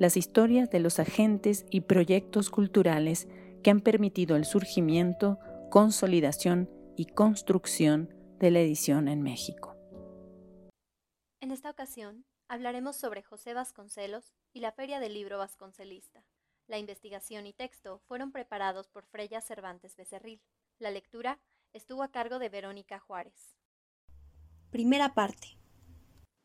las historias de los agentes y proyectos culturales que han permitido el surgimiento, consolidación y construcción de la edición en México. En esta ocasión hablaremos sobre José Vasconcelos y la Feria del Libro Vasconcelista. La investigación y texto fueron preparados por Freya Cervantes Becerril. La lectura estuvo a cargo de Verónica Juárez. Primera parte.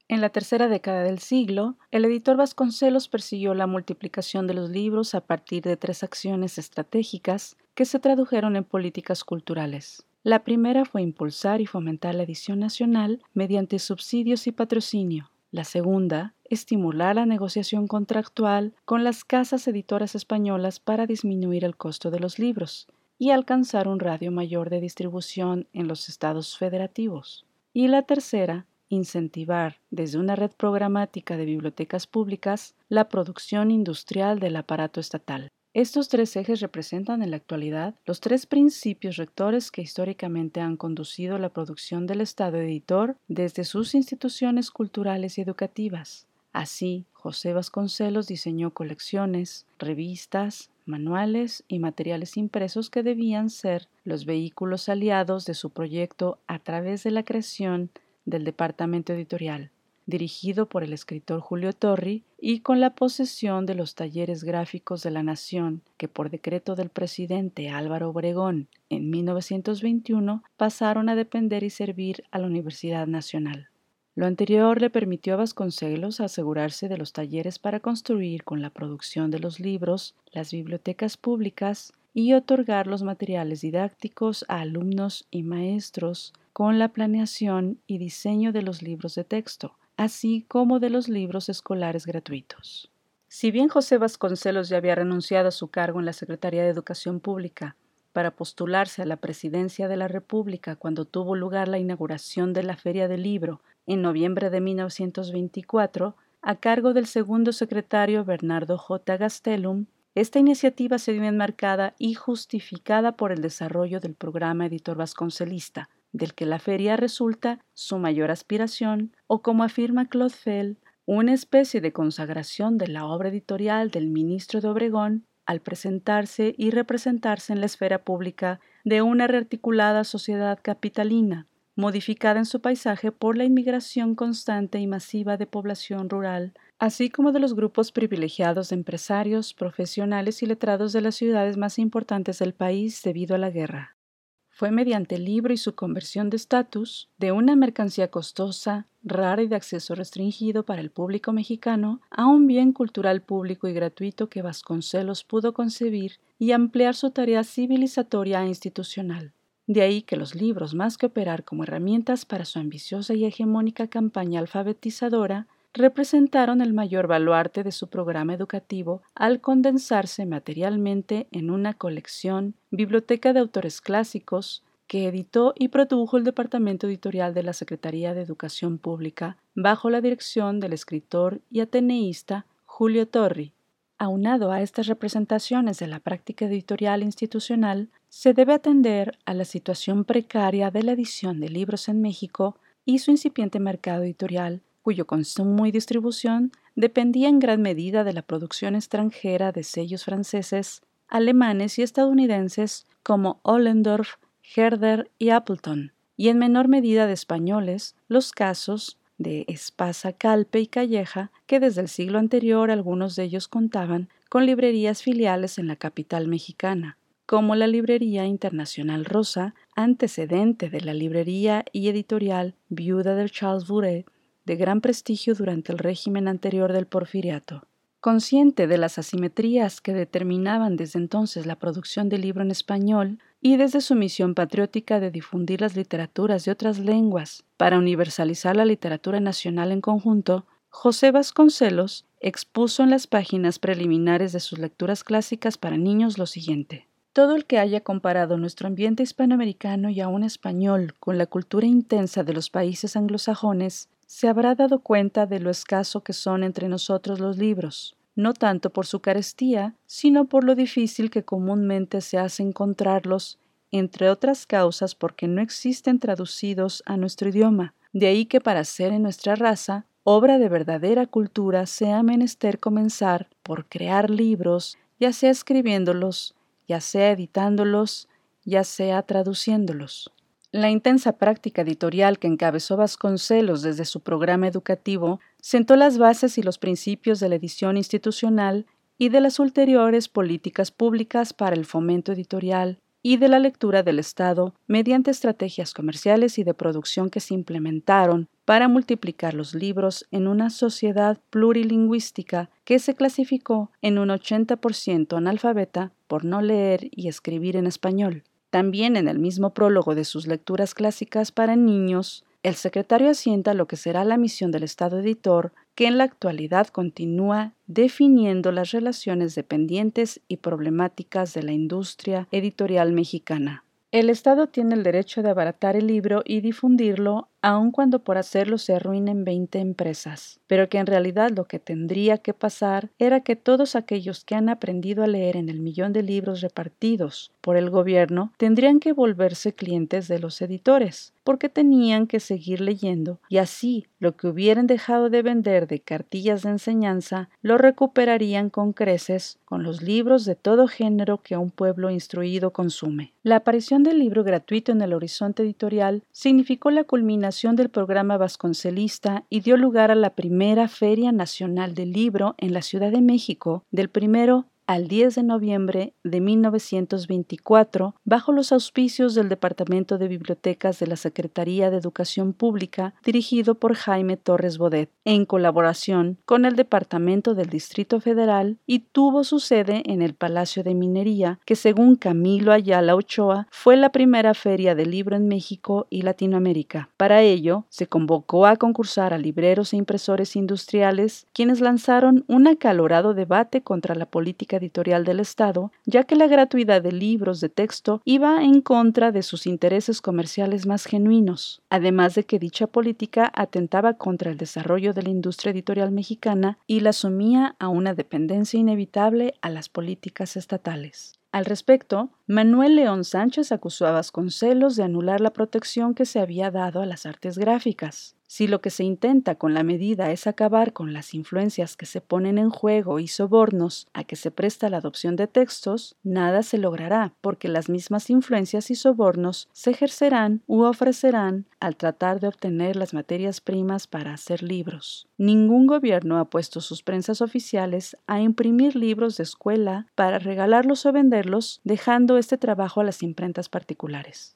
En la tercera década del siglo, el editor Vasconcelos persiguió la multiplicación de los libros a partir de tres acciones estratégicas que se tradujeron en políticas culturales. La primera fue impulsar y fomentar la edición nacional mediante subsidios y patrocinio. La segunda, estimular la negociación contractual con las casas editoras españolas para disminuir el costo de los libros y alcanzar un radio mayor de distribución en los estados federativos. Y la tercera, incentivar desde una red programática de bibliotecas públicas la producción industrial del aparato estatal. Estos tres ejes representan en la actualidad los tres principios rectores que históricamente han conducido la producción del Estado editor desde sus instituciones culturales y educativas. Así, José Vasconcelos diseñó colecciones, revistas, manuales y materiales impresos que debían ser los vehículos aliados de su proyecto a través de la creación del departamento editorial, dirigido por el escritor Julio Torri y con la posesión de los talleres gráficos de la Nación, que por decreto del presidente Álvaro Obregón en 1921 pasaron a depender y servir a la Universidad Nacional. Lo anterior le permitió a Vasconcelos asegurarse de los talleres para construir con la producción de los libros las bibliotecas públicas y otorgar los materiales didácticos a alumnos y maestros con la planeación y diseño de los libros de texto, así como de los libros escolares gratuitos. Si bien José Vasconcelos ya había renunciado a su cargo en la Secretaría de Educación Pública para postularse a la presidencia de la República cuando tuvo lugar la inauguración de la Feria del Libro en noviembre de 1924, a cargo del segundo secretario Bernardo J. Gastelum, esta iniciativa se vio enmarcada y justificada por el desarrollo del programa editor vasconcelista, del que la feria resulta su mayor aspiración, o como afirma Claude Fell, una especie de consagración de la obra editorial del ministro de Obregón al presentarse y representarse en la esfera pública de una rearticulada sociedad capitalina, modificada en su paisaje por la inmigración constante y masiva de población rural, así como de los grupos privilegiados de empresarios, profesionales y letrados de las ciudades más importantes del país debido a la guerra fue mediante el libro y su conversión de estatus de una mercancía costosa, rara y de acceso restringido para el público mexicano a un bien cultural público y gratuito que Vasconcelos pudo concebir y ampliar su tarea civilizatoria e institucional. De ahí que los libros, más que operar como herramientas para su ambiciosa y hegemónica campaña alfabetizadora, representaron el mayor baluarte de su programa educativo al condensarse materialmente en una colección, biblioteca de autores clásicos, que editó y produjo el Departamento Editorial de la Secretaría de Educación Pública bajo la dirección del escritor y ateneísta Julio Torri. Aunado a estas representaciones de la práctica editorial institucional, se debe atender a la situación precaria de la edición de libros en México y su incipiente mercado editorial cuyo consumo y distribución dependía en gran medida de la producción extranjera de sellos franceses, alemanes y estadounidenses como Ollendorf, Herder y Appleton, y en menor medida de españoles, los casos de Espasa, Calpe y Calleja, que desde el siglo anterior algunos de ellos contaban con librerías filiales en la capital mexicana, como la Librería Internacional Rosa, antecedente de la librería y editorial viuda de Charles Bouret, de gran prestigio durante el régimen anterior del porfiriato. Consciente de las asimetrías que determinaban desde entonces la producción del libro en español y desde su misión patriótica de difundir las literaturas de otras lenguas para universalizar la literatura nacional en conjunto, José Vasconcelos expuso en las páginas preliminares de sus lecturas clásicas para niños lo siguiente. Todo el que haya comparado nuestro ambiente hispanoamericano y aún español con la cultura intensa de los países anglosajones, se habrá dado cuenta de lo escaso que son entre nosotros los libros, no tanto por su carestía, sino por lo difícil que comúnmente se hace encontrarlos, entre otras causas porque no existen traducidos a nuestro idioma. De ahí que para ser en nuestra raza obra de verdadera cultura sea menester comenzar por crear libros, ya sea escribiéndolos, ya sea editándolos, ya sea traduciéndolos. La intensa práctica editorial que encabezó Vasconcelos desde su programa educativo sentó las bases y los principios de la edición institucional y de las ulteriores políticas públicas para el fomento editorial y de la lectura del Estado mediante estrategias comerciales y de producción que se implementaron para multiplicar los libros en una sociedad plurilingüística que se clasificó en un 80% analfabeta por no leer y escribir en español. También en el mismo prólogo de sus lecturas clásicas para niños, el secretario asienta lo que será la misión del Estado editor, que en la actualidad continúa definiendo las relaciones dependientes y problemáticas de la industria editorial mexicana. El Estado tiene el derecho de abaratar el libro y difundirlo aun cuando por hacerlo se arruinen 20 empresas, pero que en realidad lo que tendría que pasar era que todos aquellos que han aprendido a leer en el millón de libros repartidos por el gobierno tendrían que volverse clientes de los editores, porque tenían que seguir leyendo y así lo que hubieran dejado de vender de cartillas de enseñanza lo recuperarían con creces con los libros de todo género que un pueblo instruido consume. La aparición del libro gratuito en el horizonte editorial significó la culminación del programa vasconcelista y dio lugar a la primera Feria Nacional del Libro en la Ciudad de México del primero al 10 de noviembre de 1924 bajo los auspicios del Departamento de Bibliotecas de la Secretaría de Educación Pública dirigido por Jaime Torres Bodet, en colaboración con el Departamento del Distrito Federal y tuvo su sede en el Palacio de Minería, que según Camilo Ayala Ochoa fue la primera feria de libro en México y Latinoamérica. Para ello, se convocó a concursar a libreros e impresores industriales, quienes lanzaron un acalorado debate contra la editorial del Estado, ya que la gratuidad de libros de texto iba en contra de sus intereses comerciales más genuinos, además de que dicha política atentaba contra el desarrollo de la industria editorial mexicana y la sumía a una dependencia inevitable a las políticas estatales. Al respecto, Manuel León Sánchez acusó a Vasconcelos de anular la protección que se había dado a las artes gráficas. Si lo que se intenta con la medida es acabar con las influencias que se ponen en juego y sobornos a que se presta la adopción de textos, nada se logrará, porque las mismas influencias y sobornos se ejercerán u ofrecerán al tratar de obtener las materias primas para hacer libros. Ningún gobierno ha puesto sus prensas oficiales a imprimir libros de escuela para regalarlos o venderlos, dejando este trabajo a las imprentas particulares.